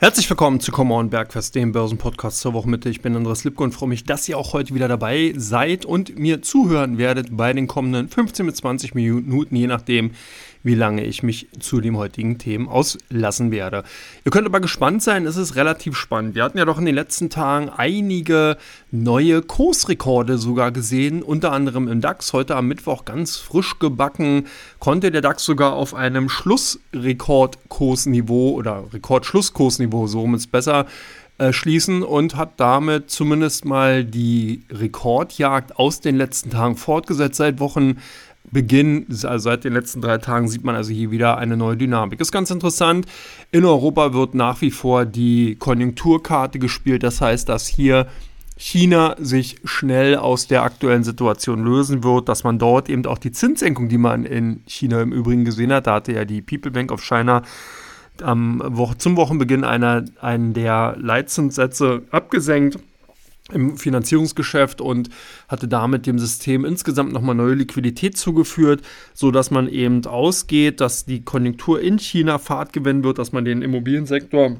Herzlich willkommen zu Come On Bergfest, dem Börsenpodcast zur Wochenmitte. Ich bin Andreas Lipko und freue mich, dass ihr auch heute wieder dabei seid und mir zuhören werdet bei den kommenden 15 bis 20 Minuten, je nachdem, wie lange ich mich zu den heutigen Themen auslassen werde. Ihr könnt aber gespannt sein, es ist relativ spannend. Wir hatten ja doch in den letzten Tagen einige neue Kursrekorde sogar gesehen, unter anderem im DAX. Heute am Mittwoch ganz frisch gebacken konnte der DAX sogar auf einem Schlussrekordkursniveau oder Rekordschlusskursniveau, so rum ist besser, äh, schließen und hat damit zumindest mal die Rekordjagd aus den letzten Tagen fortgesetzt. Seit Wochen Beginn, also seit den letzten drei Tagen, sieht man also hier wieder eine neue Dynamik. Ist ganz interessant. In Europa wird nach wie vor die Konjunkturkarte gespielt. Das heißt, dass hier China sich schnell aus der aktuellen Situation lösen wird, dass man dort eben auch die Zinssenkung, die man in China im Übrigen gesehen hat, da hatte ja die People Bank of China am Wo zum Wochenbeginn einer, einen der Leitzinssätze abgesenkt im Finanzierungsgeschäft und hatte damit dem System insgesamt nochmal neue Liquidität zugeführt, sodass man eben ausgeht, dass die Konjunktur in China Fahrt gewinnen wird, dass man den Immobiliensektor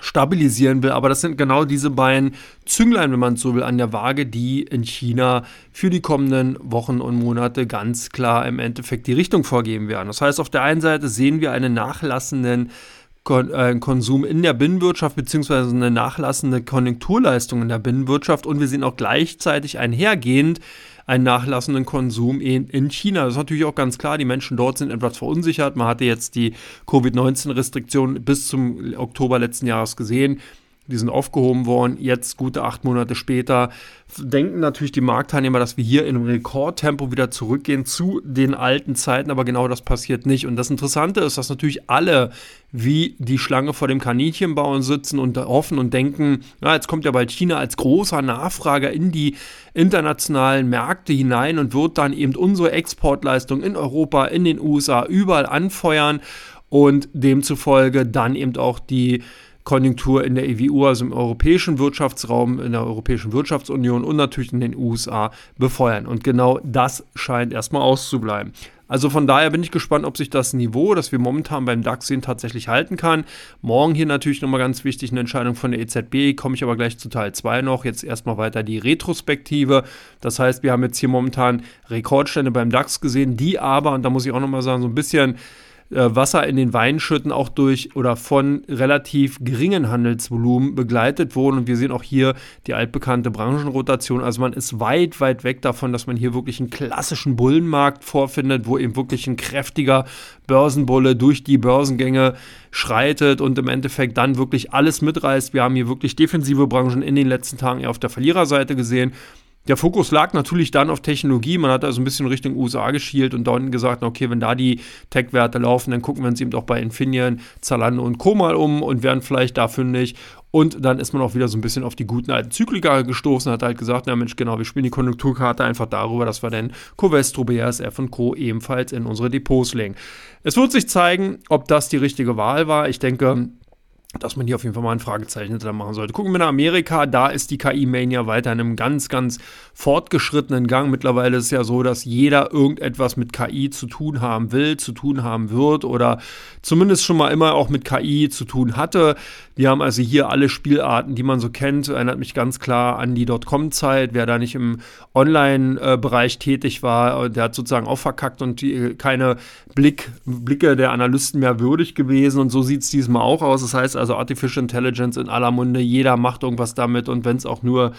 stabilisieren will. Aber das sind genau diese beiden Zünglein, wenn man so will, an der Waage, die in China für die kommenden Wochen und Monate ganz klar im Endeffekt die Richtung vorgeben werden. Das heißt, auf der einen Seite sehen wir einen nachlassenden äh, Konsum in der Binnenwirtschaft beziehungsweise eine nachlassende Konjunkturleistung in der Binnenwirtschaft und wir sehen auch gleichzeitig einhergehend einen nachlassenden Konsum in, in China. Das ist natürlich auch ganz klar, die Menschen dort sind etwas verunsichert. Man hatte jetzt die Covid-19-Restriktionen bis zum Oktober letzten Jahres gesehen die sind aufgehoben worden. Jetzt, gute acht Monate später, denken natürlich die Marktteilnehmer, dass wir hier in einem Rekordtempo wieder zurückgehen zu den alten Zeiten, aber genau das passiert nicht. Und das Interessante ist, dass natürlich alle wie die Schlange vor dem Kaninchenbauen sitzen und hoffen und denken, ja, jetzt kommt ja bald China als großer Nachfrager in die internationalen Märkte hinein und wird dann eben unsere Exportleistung in Europa, in den USA, überall anfeuern und demzufolge dann eben auch die Konjunktur in der EWU, also im europäischen Wirtschaftsraum, in der Europäischen Wirtschaftsunion und natürlich in den USA befeuern. Und genau das scheint erstmal auszubleiben. Also von daher bin ich gespannt, ob sich das Niveau, das wir momentan beim DAX sehen, tatsächlich halten kann. Morgen hier natürlich nochmal ganz wichtig eine Entscheidung von der EZB, komme ich aber gleich zu Teil 2 noch. Jetzt erstmal weiter die Retrospektive. Das heißt, wir haben jetzt hier momentan Rekordstände beim DAX gesehen, die aber, und da muss ich auch nochmal sagen, so ein bisschen Wasser in den Wein schütten, auch durch oder von relativ geringen Handelsvolumen begleitet wurden. Und wir sehen auch hier die altbekannte Branchenrotation. Also man ist weit, weit weg davon, dass man hier wirklich einen klassischen Bullenmarkt vorfindet, wo eben wirklich ein kräftiger Börsenbulle durch die Börsengänge schreitet und im Endeffekt dann wirklich alles mitreißt. Wir haben hier wirklich defensive Branchen in den letzten Tagen eher auf der Verliererseite gesehen. Der Fokus lag natürlich dann auf Technologie. Man hat also ein bisschen Richtung USA geschielt und dann gesagt, okay, wenn da die Tech-Werte laufen, dann gucken wir uns eben auch bei Infineon, Zalando und Co. mal um und werden vielleicht da fündig. Und dann ist man auch wieder so ein bisschen auf die guten alten Zykliker gestoßen, hat halt gesagt, na Mensch, genau, wir spielen die Konjunkturkarte einfach darüber, dass wir dann Covestro, BASF und Co. ebenfalls in unsere Depots legen. Es wird sich zeigen, ob das die richtige Wahl war. Ich denke, dass man hier auf jeden Fall mal ein Fragezeichen hinter machen sollte. Gucken wir nach Amerika, da ist die KI-Mania weiter in einem ganz, ganz fortgeschrittenen Gang. Mittlerweile ist es ja so, dass jeder irgendetwas mit KI zu tun haben will, zu tun haben wird oder zumindest schon mal immer auch mit KI zu tun hatte. Wir haben also hier alle Spielarten, die man so kennt. Erinnert mich ganz klar an die Dotcom-Zeit. Wer da nicht im Online-Bereich tätig war, der hat sozusagen auch verkackt und die, keine Blick, Blicke der Analysten mehr würdig gewesen. Und so sieht es diesmal auch aus. Das heißt also Artificial Intelligence in aller Munde. Jeder macht irgendwas damit und wenn es auch nur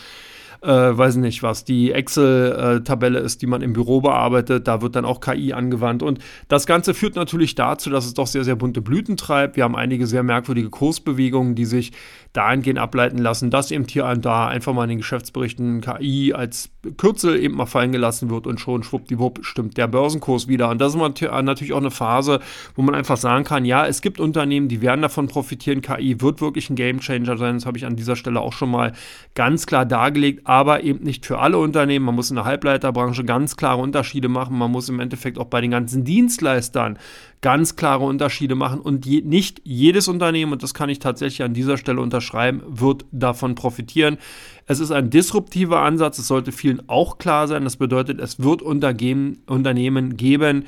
äh, weiß nicht was, die Excel-Tabelle ist, die man im Büro bearbeitet. Da wird dann auch KI angewandt. Und das Ganze führt natürlich dazu, dass es doch sehr, sehr bunte Blüten treibt. Wir haben einige sehr merkwürdige Kursbewegungen, die sich dahingehend ableiten lassen, dass eben hier und da einfach mal in den Geschäftsberichten KI als Kürzel eben mal fallen gelassen wird und schon schwuppdiwupp stimmt der Börsenkurs wieder. Und das ist natürlich auch eine Phase, wo man einfach sagen kann, ja, es gibt Unternehmen, die werden davon profitieren. KI wird wirklich ein Gamechanger sein. Das habe ich an dieser Stelle auch schon mal ganz klar dargelegt aber eben nicht für alle Unternehmen. Man muss in der Halbleiterbranche ganz klare Unterschiede machen. Man muss im Endeffekt auch bei den ganzen Dienstleistern ganz klare Unterschiede machen. Und je, nicht jedes Unternehmen, und das kann ich tatsächlich an dieser Stelle unterschreiben, wird davon profitieren. Es ist ein disruptiver Ansatz. Es sollte vielen auch klar sein. Das bedeutet, es wird Unternehmen geben,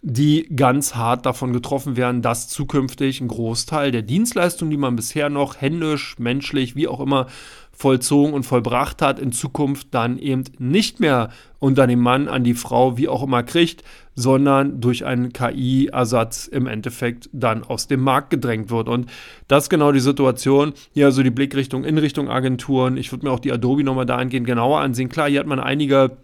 die ganz hart davon getroffen werden, dass zukünftig ein Großteil der Dienstleistungen, die man bisher noch händisch, menschlich, wie auch immer vollzogen und vollbracht hat, in Zukunft dann eben nicht mehr unter dem Mann an die Frau, wie auch immer, kriegt, sondern durch einen KI-Ersatz im Endeffekt dann aus dem Markt gedrängt wird. Und das ist genau die Situation. Hier also die Blickrichtung in Richtung Agenturen. Ich würde mir auch die Adobe nochmal dahingehend genauer ansehen. Klar, hier hat man einige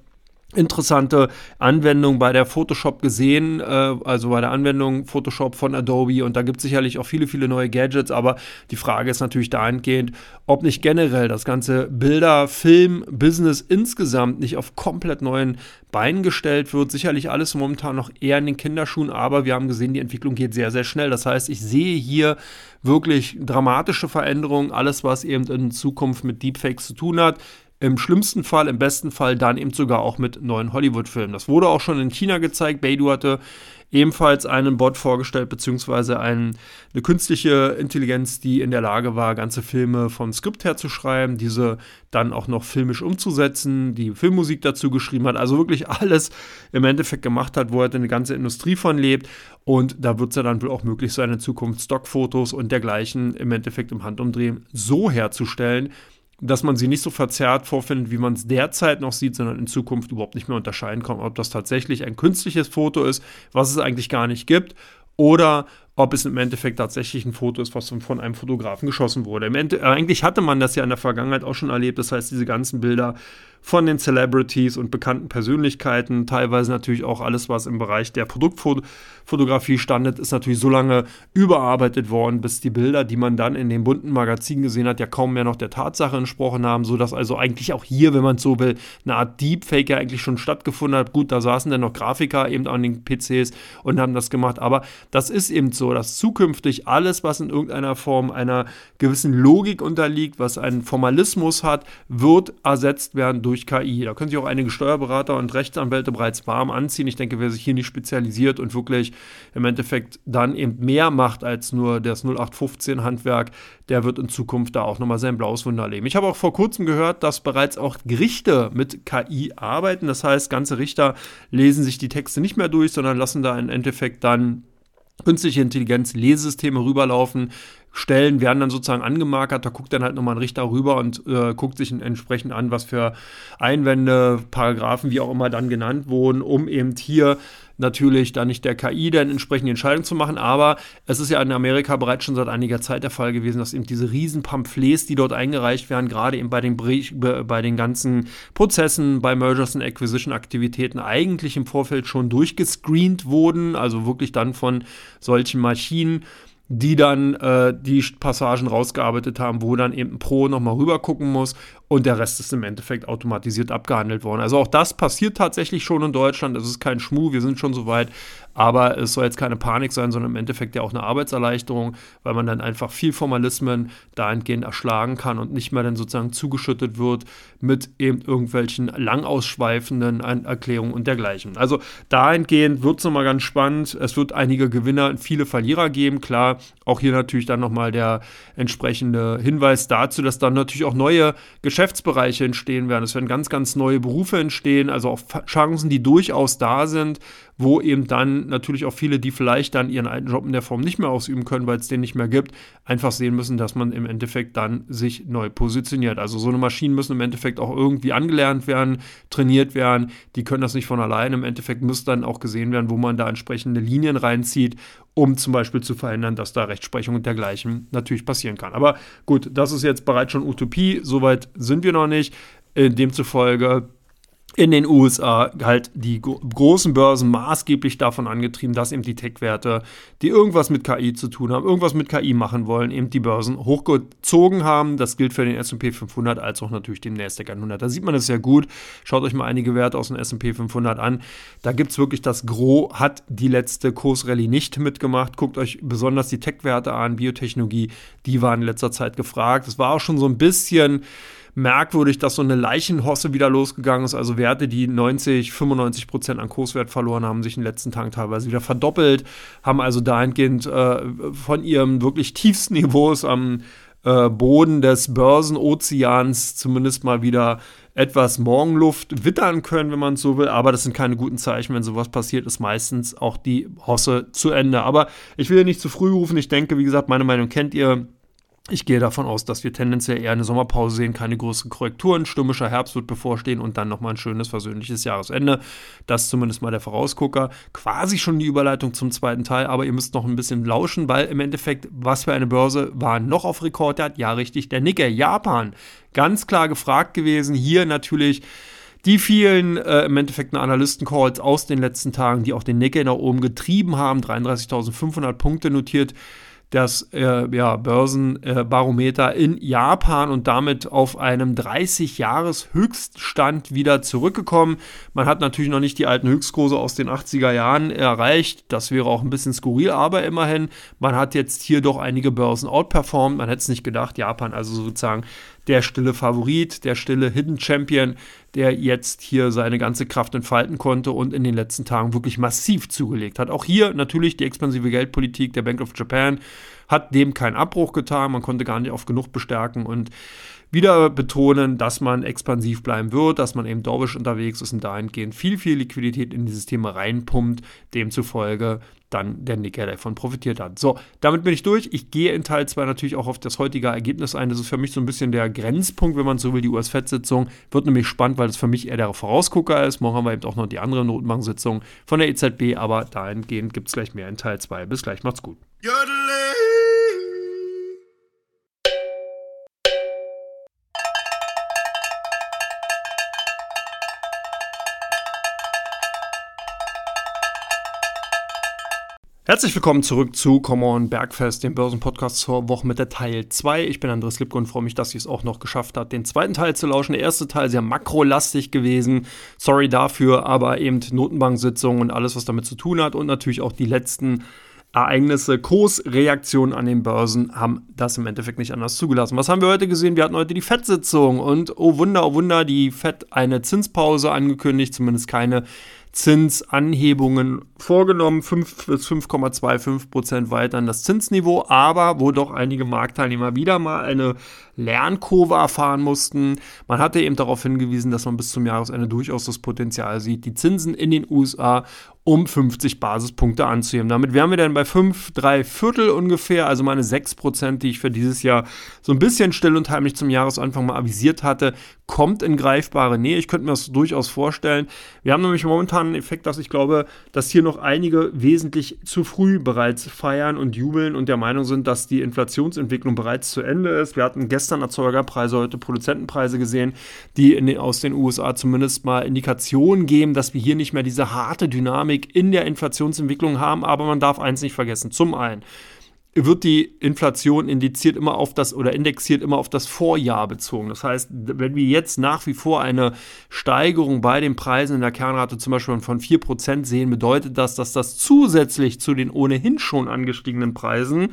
interessante Anwendung bei der Photoshop gesehen, äh, also bei der Anwendung Photoshop von Adobe und da gibt es sicherlich auch viele, viele neue Gadgets, aber die Frage ist natürlich dahingehend, ob nicht generell das ganze Bilder, Film, Business insgesamt nicht auf komplett neuen Beinen gestellt wird. Sicherlich alles momentan noch eher in den Kinderschuhen, aber wir haben gesehen, die Entwicklung geht sehr, sehr schnell. Das heißt, ich sehe hier wirklich dramatische Veränderungen, alles, was eben in Zukunft mit Deepfakes zu tun hat. Im schlimmsten Fall, im besten Fall dann eben sogar auch mit neuen Hollywood-Filmen. Das wurde auch schon in China gezeigt. Beidou hatte ebenfalls einen Bot vorgestellt, beziehungsweise ein, eine künstliche Intelligenz, die in der Lage war, ganze Filme vom Skript her zu schreiben, diese dann auch noch filmisch umzusetzen, die Filmmusik dazu geschrieben hat, also wirklich alles im Endeffekt gemacht hat, wo halt eine ganze Industrie von lebt. Und da wird es ja dann wohl auch möglich sein, in Zukunft Stockfotos und dergleichen im Endeffekt im Handumdrehen so herzustellen, dass man sie nicht so verzerrt vorfindet, wie man es derzeit noch sieht, sondern in Zukunft überhaupt nicht mehr unterscheiden kann, ob das tatsächlich ein künstliches Foto ist, was es eigentlich gar nicht gibt, oder ob es im Endeffekt tatsächlich ein Foto ist, was von einem Fotografen geschossen wurde. Ende, eigentlich hatte man das ja in der Vergangenheit auch schon erlebt, das heißt, diese ganzen Bilder von den Celebrities und bekannten Persönlichkeiten, teilweise natürlich auch alles, was im Bereich der Produktfotografie standet, ist natürlich so lange überarbeitet worden, bis die Bilder, die man dann in den bunten Magazinen gesehen hat, ja kaum mehr noch der Tatsache entsprochen haben, sodass also eigentlich auch hier, wenn man es so will, eine Art Deepfake ja eigentlich schon stattgefunden hat. Gut, da saßen dann noch Grafiker eben an den PCs und haben das gemacht, aber das ist eben so, dass zukünftig alles, was in irgendeiner Form einer gewissen Logik unterliegt, was einen Formalismus hat, wird ersetzt werden durch durch KI. Da können sich auch einige Steuerberater und Rechtsanwälte bereits warm anziehen. Ich denke, wer sich hier nicht spezialisiert und wirklich im Endeffekt dann eben mehr macht als nur das 0815-Handwerk, der wird in Zukunft da auch nochmal sein blaues Wunder erleben. Ich habe auch vor kurzem gehört, dass bereits auch Gerichte mit KI arbeiten. Das heißt, ganze Richter lesen sich die Texte nicht mehr durch, sondern lassen da im Endeffekt dann künstliche Intelligenz Lesesysteme rüberlaufen, Stellen werden dann sozusagen angemarkert, da guckt dann halt nochmal ein Richter rüber und äh, guckt sich entsprechend an, was für Einwände, Paragraphen, wie auch immer dann genannt wurden, um eben hier natürlich dann nicht der KI dann entsprechende Entscheidung zu machen, aber es ist ja in Amerika bereits schon seit einiger Zeit der Fall gewesen, dass eben diese riesen Pamphlets, die dort eingereicht werden, gerade eben bei den, bei den ganzen Prozessen, bei Mergers und Acquisition Aktivitäten eigentlich im Vorfeld schon durchgescreent wurden, also wirklich dann von solchen Maschinen die dann äh, die Passagen rausgearbeitet haben, wo dann eben ein Pro nochmal rüber gucken muss und der Rest ist im Endeffekt automatisiert abgehandelt worden. Also auch das passiert tatsächlich schon in Deutschland. Es ist kein Schmuh, wir sind schon so weit, aber es soll jetzt keine Panik sein, sondern im Endeffekt ja auch eine Arbeitserleichterung, weil man dann einfach viel Formalismen dahingehend erschlagen kann und nicht mehr dann sozusagen zugeschüttet wird mit eben irgendwelchen lang ausschweifenden Erklärungen und dergleichen. Also dahingehend wird es nochmal ganz spannend. Es wird einige Gewinner und viele Verlierer geben. Klar, auch hier natürlich dann nochmal der entsprechende Hinweis dazu, dass dann natürlich auch neue Geschäftsbereiche entstehen werden. Es werden ganz, ganz neue Berufe entstehen, also auch Chancen, die durchaus da sind, wo eben dann natürlich auch viele, die vielleicht dann ihren alten Job in der Form nicht mehr ausüben können, weil es den nicht mehr gibt, einfach sehen müssen, dass man im Endeffekt dann sich neu positioniert. Also so eine Maschinen müssen im Endeffekt auch irgendwie angelernt werden, trainiert werden. Die können das nicht von allein. Im Endeffekt muss dann auch gesehen werden, wo man da entsprechende Linien reinzieht, um zum Beispiel zu verhindern, dass da Rechtsprechung und dergleichen natürlich passieren kann. Aber gut, das ist jetzt bereits schon Utopie. Soweit sind wir noch nicht. Demzufolge in den USA halt die großen Börsen maßgeblich davon angetrieben, dass eben die Tech-Werte, die irgendwas mit KI zu tun haben, irgendwas mit KI machen wollen, eben die Börsen hochgezogen haben. Das gilt für den S&P 500 als auch natürlich den NASDAQ 100. Da sieht man das sehr gut. Schaut euch mal einige Werte aus dem S&P 500 an. Da gibt es wirklich das Gros, hat die letzte Kursrallye nicht mitgemacht. Guckt euch besonders die Tech-Werte an, Biotechnologie, die waren in letzter Zeit gefragt. Es war auch schon so ein bisschen merkwürdig, dass so eine Leichenhosse wieder losgegangen ist. Also Werte, die 90, 95 Prozent an Kurswert verloren haben, sich in den letzten Tagen teilweise wieder verdoppelt, haben also dahingehend äh, von ihrem wirklich tiefsten Niveaus am äh, Boden des Börsenozeans zumindest mal wieder etwas Morgenluft wittern können, wenn man es so will. Aber das sind keine guten Zeichen. Wenn sowas passiert, ist meistens auch die Hosse zu Ende. Aber ich will nicht zu früh rufen. Ich denke, wie gesagt, meine Meinung kennt ihr. Ich gehe davon aus, dass wir tendenziell eher eine Sommerpause sehen, keine größeren Korrekturen. Stürmischer Herbst wird bevorstehen und dann nochmal ein schönes, versöhnliches Jahresende. Das ist zumindest mal der Vorausgucker. Quasi schon die Überleitung zum zweiten Teil, aber ihr müsst noch ein bisschen lauschen, weil im Endeffekt, was für eine Börse war noch auf Rekordjagd? Ja, richtig, der Nikkei, Japan. Ganz klar gefragt gewesen. Hier natürlich die vielen äh, im Endeffekt Analysten-Calls aus den letzten Tagen, die auch den Nikkei nach oben getrieben haben. 33.500 Punkte notiert das äh, ja, Börsenbarometer in Japan und damit auf einem 30-Jahres-Höchststand wieder zurückgekommen. Man hat natürlich noch nicht die alten Höchstkurse aus den 80er Jahren erreicht. Das wäre auch ein bisschen skurril, aber immerhin, man hat jetzt hier doch einige Börsen outperformed. Man hätte es nicht gedacht, Japan also sozusagen der stille Favorit, der stille Hidden Champion, der jetzt hier seine ganze Kraft entfalten konnte und in den letzten Tagen wirklich massiv zugelegt hat. Auch hier natürlich die expansive Geldpolitik der Bank of Japan hat dem keinen Abbruch getan. Man konnte gar nicht oft genug bestärken und wieder betonen, dass man expansiv bleiben wird, dass man eben dorfisch unterwegs ist und dahingehend viel, viel Liquidität in dieses Thema reinpumpt, demzufolge dann der Nicker davon profitiert hat. So, damit bin ich durch. Ich gehe in Teil 2 natürlich auch auf das heutige Ergebnis ein. Das ist für mich so ein bisschen der Grenzpunkt, wenn man so will, die US-Fed-Sitzung. Wird nämlich spannend, weil das für mich eher der Vorausgucker ist. Morgen haben wir eben auch noch die andere Notenbank-Sitzung von der EZB, aber dahingehend gibt es gleich mehr in Teil 2. Bis gleich, macht's gut. Jodele. Herzlich willkommen zurück zu Come On Bergfest, dem Börsenpodcast zur Woche mit der Teil 2. Ich bin Andres Lipko und freue mich, dass ihr es auch noch geschafft habt, den zweiten Teil zu lauschen. Der erste Teil sehr makrolastig gewesen. Sorry dafür, aber eben Notenbank-Sitzungen und alles, was damit zu tun hat und natürlich auch die letzten Ereignisse, Kursreaktionen an den Börsen haben das im Endeffekt nicht anders zugelassen. Was haben wir heute gesehen? Wir hatten heute die FED-Sitzung und oh Wunder, oh Wunder, die FED eine Zinspause angekündigt, zumindest keine Zinsanhebungen vorgenommen, 5 bis 5,25 Prozent weiter an das Zinsniveau, aber wo doch einige Marktteilnehmer wieder mal eine Lernkurve erfahren mussten. Man hatte eben darauf hingewiesen, dass man bis zum Jahresende durchaus das Potenzial sieht, die Zinsen in den USA um 50 Basispunkte anzuheben. Damit wären wir dann bei 5, 3 Viertel ungefähr, also meine 6 Prozent, die ich für dieses Jahr so ein bisschen still und heimlich zum Jahresanfang mal avisiert hatte, kommt in greifbare Nähe. Ich könnte mir das durchaus vorstellen. Wir haben nämlich momentan einen Effekt, dass ich glaube, dass hier noch einige wesentlich zu früh bereits feiern und jubeln und der Meinung sind, dass die Inflationsentwicklung bereits zu Ende ist. Wir hatten gestern Erzeugerpreise, heute Produzentenpreise gesehen, die in, aus den USA zumindest mal Indikationen geben, dass wir hier nicht mehr diese harte Dynamik Dynamik in der Inflationsentwicklung haben, aber man darf eins nicht vergessen. Zum einen wird die Inflation indiziert immer auf das oder indexiert immer auf das Vorjahr bezogen. Das heißt, wenn wir jetzt nach wie vor eine Steigerung bei den Preisen in der Kernrate zum Beispiel von 4% sehen, bedeutet das, dass das zusätzlich zu den ohnehin schon angestiegenen Preisen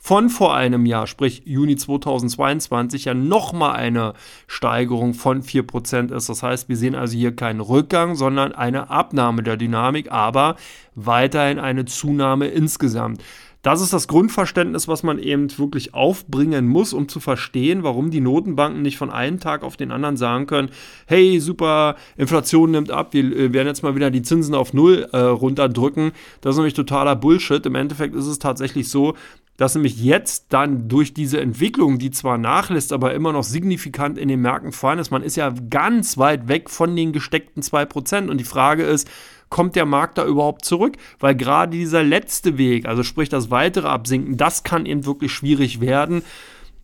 von vor einem Jahr, sprich Juni 2022, ja nochmal eine Steigerung von 4% ist. Das heißt, wir sehen also hier keinen Rückgang, sondern eine Abnahme der Dynamik, aber weiterhin eine Zunahme insgesamt. Das ist das Grundverständnis, was man eben wirklich aufbringen muss, um zu verstehen, warum die Notenbanken nicht von einem Tag auf den anderen sagen können, hey, super, Inflation nimmt ab, wir äh, werden jetzt mal wieder die Zinsen auf Null äh, runterdrücken. Das ist nämlich totaler Bullshit. Im Endeffekt ist es tatsächlich so, dass nämlich jetzt dann durch diese Entwicklung, die zwar nachlässt, aber immer noch signifikant in den Märkten fallen ist, man ist ja ganz weit weg von den gesteckten 2%. Und die Frage ist, kommt der Markt da überhaupt zurück? Weil gerade dieser letzte Weg, also sprich das weitere Absinken, das kann eben wirklich schwierig werden.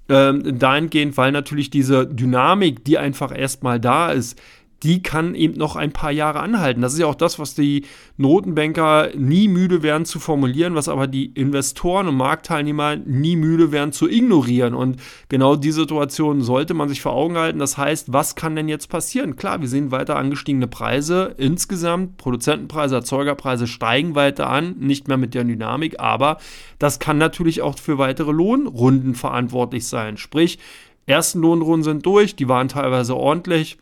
Ähm, dahingehend, weil natürlich diese Dynamik, die einfach erstmal da ist, die kann eben noch ein paar Jahre anhalten. Das ist ja auch das, was die Notenbanker nie müde werden zu formulieren, was aber die Investoren und Marktteilnehmer nie müde werden zu ignorieren. Und genau die Situation sollte man sich vor Augen halten. Das heißt, was kann denn jetzt passieren? Klar, wir sehen weiter angestiegene Preise insgesamt. Produzentenpreise, Erzeugerpreise steigen weiter an, nicht mehr mit der Dynamik, aber das kann natürlich auch für weitere Lohnrunden verantwortlich sein. Sprich, ersten Lohnrunden sind durch, die waren teilweise ordentlich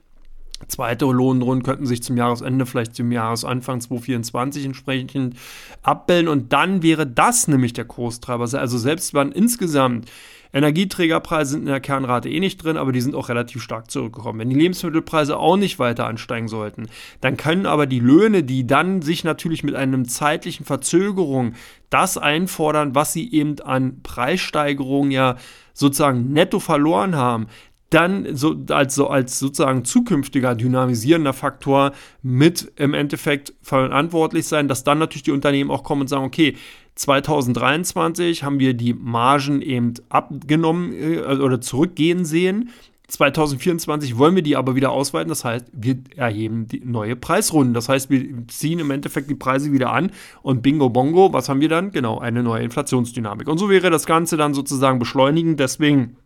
Zweite Lohnrunden könnten sich zum Jahresende, vielleicht zum Jahresanfang 2024 entsprechend abbilden. Und dann wäre das nämlich der Kurstreiber. Also selbst wenn insgesamt Energieträgerpreise sind in der Kernrate eh nicht drin, aber die sind auch relativ stark zurückgekommen. Wenn die Lebensmittelpreise auch nicht weiter ansteigen sollten, dann können aber die Löhne, die dann sich natürlich mit einem zeitlichen Verzögerung das einfordern, was sie eben an Preissteigerungen ja sozusagen netto verloren haben, dann so als, so als sozusagen zukünftiger dynamisierender Faktor mit im Endeffekt verantwortlich sein, dass dann natürlich die Unternehmen auch kommen und sagen, okay, 2023 haben wir die Margen eben abgenommen äh, oder zurückgehen sehen. 2024 wollen wir die aber wieder ausweiten. Das heißt, wir erheben die neue Preisrunden. Das heißt, wir ziehen im Endeffekt die Preise wieder an und bingo bongo, was haben wir dann? Genau, eine neue Inflationsdynamik. Und so wäre das Ganze dann sozusagen beschleunigend. Deswegen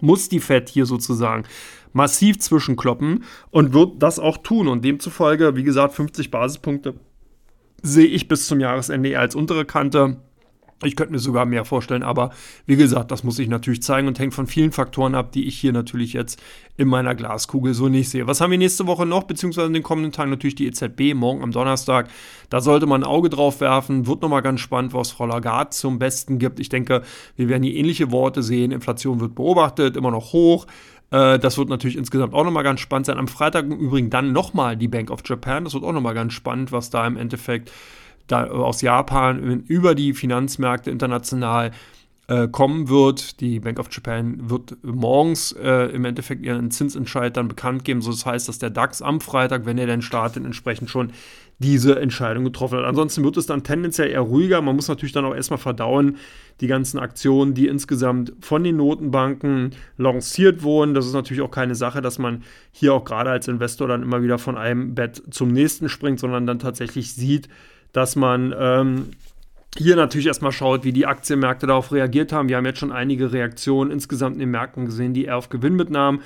muss die Fed hier sozusagen massiv zwischenkloppen und wird das auch tun. Und demzufolge, wie gesagt, 50 Basispunkte sehe ich bis zum Jahresende eher als untere Kante. Ich könnte mir sogar mehr vorstellen, aber wie gesagt, das muss ich natürlich zeigen und hängt von vielen Faktoren ab, die ich hier natürlich jetzt in meiner Glaskugel so nicht sehe. Was haben wir nächste Woche noch, beziehungsweise in den kommenden Tagen natürlich die EZB, morgen am Donnerstag. Da sollte man ein Auge drauf werfen. Wird nochmal ganz spannend, was Frau Lagarde zum Besten gibt. Ich denke, wir werden hier ähnliche Worte sehen. Inflation wird beobachtet, immer noch hoch. Äh, das wird natürlich insgesamt auch nochmal ganz spannend sein. Am Freitag im Übrigen dann nochmal die Bank of Japan. Das wird auch nochmal ganz spannend, was da im Endeffekt da aus Japan über die Finanzmärkte international äh, kommen wird. Die Bank of Japan wird morgens äh, im Endeffekt ihren Zinsentscheid dann bekannt geben. So das heißt, dass der DAX am Freitag, wenn er denn startet, entsprechend schon diese Entscheidung getroffen hat. Ansonsten wird es dann tendenziell eher ruhiger. Man muss natürlich dann auch erstmal verdauen, die ganzen Aktionen, die insgesamt von den Notenbanken lanciert wurden. Das ist natürlich auch keine Sache, dass man hier auch gerade als Investor dann immer wieder von einem Bett zum nächsten springt, sondern dann tatsächlich sieht, dass man ähm, hier natürlich erstmal schaut, wie die Aktienmärkte darauf reagiert haben. Wir haben jetzt schon einige Reaktionen insgesamt in den Märkten gesehen, die eher auf Gewinnmitnahmen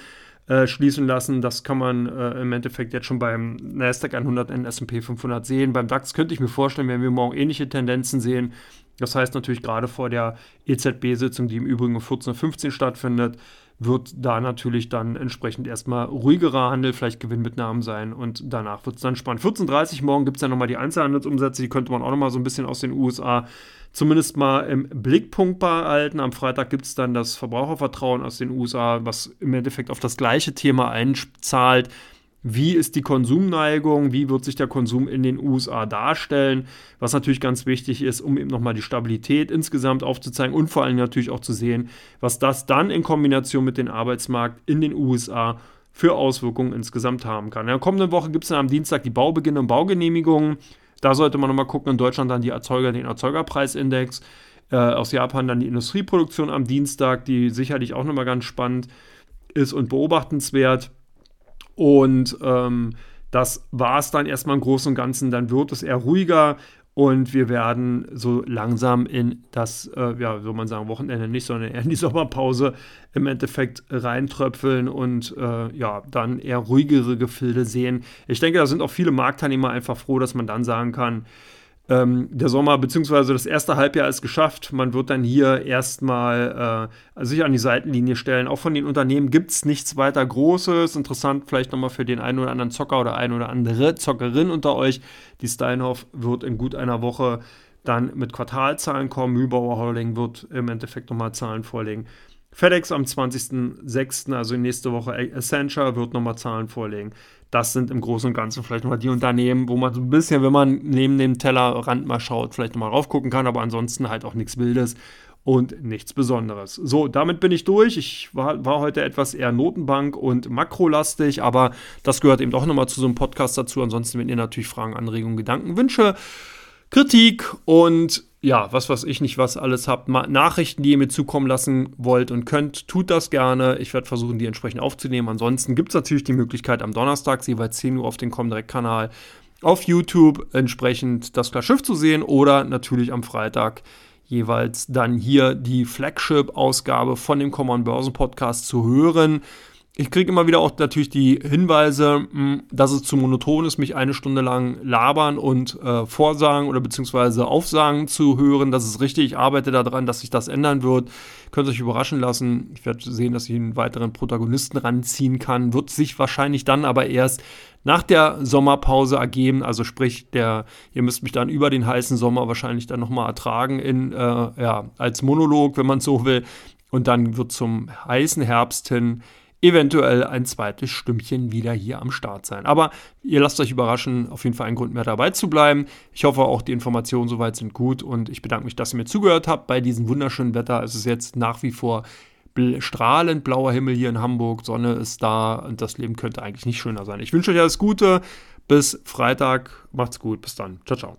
äh, schließen lassen. Das kann man äh, im Endeffekt jetzt schon beim Nasdaq 100 und S&P 500 sehen. Beim DAX könnte ich mir vorstellen, wenn wir morgen ähnliche Tendenzen sehen. Das heißt natürlich gerade vor der EZB-Sitzung, die im Übrigen um 14.15 Uhr stattfindet, wird da natürlich dann entsprechend erstmal ruhigerer Handel, vielleicht Gewinnmitnahmen sein und danach wird es dann spannend. 14.30 Uhr morgen gibt es dann nochmal die Einzelhandelsumsätze, die könnte man auch nochmal so ein bisschen aus den USA zumindest mal im Blickpunkt behalten. Am Freitag gibt es dann das Verbrauchervertrauen aus den USA, was im Endeffekt auf das gleiche Thema einzahlt wie ist die Konsumneigung, wie wird sich der Konsum in den USA darstellen, was natürlich ganz wichtig ist, um eben nochmal die Stabilität insgesamt aufzuzeigen und vor allem natürlich auch zu sehen, was das dann in Kombination mit dem Arbeitsmarkt in den USA für Auswirkungen insgesamt haben kann. In der kommenden Woche gibt es dann am Dienstag die Baubeginne und Baugenehmigungen. Da sollte man nochmal gucken, in Deutschland dann die Erzeuger, den Erzeugerpreisindex, äh, aus Japan dann die Industrieproduktion am Dienstag, die sicherlich auch nochmal ganz spannend ist und beobachtenswert. Und ähm, das war es dann erstmal im Großen und Ganzen. Dann wird es eher ruhiger und wir werden so langsam in das, äh, ja, soll man sagen, Wochenende nicht, sondern eher in die Sommerpause im Endeffekt reintröpfeln und äh, ja, dann eher ruhigere Gefilde sehen. Ich denke, da sind auch viele Marktteilnehmer einfach froh, dass man dann sagen kann, ähm, der Sommer bzw. das erste Halbjahr ist geschafft. Man wird dann hier erstmal äh, sich an die Seitenlinie stellen. Auch von den Unternehmen gibt es nichts weiter Großes. Interessant vielleicht nochmal für den einen oder anderen Zocker oder ein oder andere Zockerin unter euch. Die Steinhoff wird in gut einer Woche dann mit Quartalzahlen kommen. Mühlbauer Holding wird im Endeffekt nochmal Zahlen vorlegen. FedEx am 20.06., also nächste Woche Accenture, wird nochmal Zahlen vorlegen das sind im Großen und Ganzen vielleicht nochmal die Unternehmen, wo man so ein bisschen, wenn man neben dem Tellerrand mal schaut, vielleicht nochmal raufgucken kann, aber ansonsten halt auch nichts Wildes und nichts Besonderes. So, damit bin ich durch. Ich war, war heute etwas eher Notenbank und makrolastig, aber das gehört eben doch nochmal zu so einem Podcast dazu. Ansonsten, wenn ihr natürlich Fragen, Anregungen, Gedanken, Wünsche, Kritik und ja, was weiß ich nicht, was alles habt, Nachrichten, die ihr mir zukommen lassen wollt und könnt, tut das gerne. Ich werde versuchen, die entsprechend aufzunehmen. Ansonsten gibt es natürlich die Möglichkeit, am Donnerstag, jeweils 10 Uhr auf dem Comdirect-Kanal auf YouTube entsprechend das Klar zu sehen oder natürlich am Freitag jeweils dann hier die Flagship-Ausgabe von dem Common Börsen Podcast zu hören ich kriege immer wieder auch natürlich die Hinweise, hm, dass es zu monoton ist, mich eine Stunde lang labern und äh, vorsagen oder beziehungsweise aufsagen zu hören. Das ist richtig. Ich arbeite daran, dass sich das ändern wird. Könnt euch überraschen lassen. Ich werde sehen, dass ich einen weiteren Protagonisten ranziehen kann. Wird sich wahrscheinlich dann aber erst nach der Sommerpause ergeben. Also sprich, der, ihr müsst mich dann über den heißen Sommer wahrscheinlich dann nochmal ertragen in, äh, ja, als Monolog, wenn man so will. Und dann wird zum heißen Herbst hin eventuell ein zweites Stümmchen wieder hier am Start sein. Aber ihr lasst euch überraschen, auf jeden Fall ein Grund mehr dabei zu bleiben. Ich hoffe auch, die Informationen soweit sind gut und ich bedanke mich, dass ihr mir zugehört habt bei diesem wunderschönen Wetter. Es ist jetzt nach wie vor strahlend blauer Himmel hier in Hamburg, Sonne ist da und das Leben könnte eigentlich nicht schöner sein. Ich wünsche euch alles Gute. Bis Freitag. Macht's gut. Bis dann. Ciao, ciao.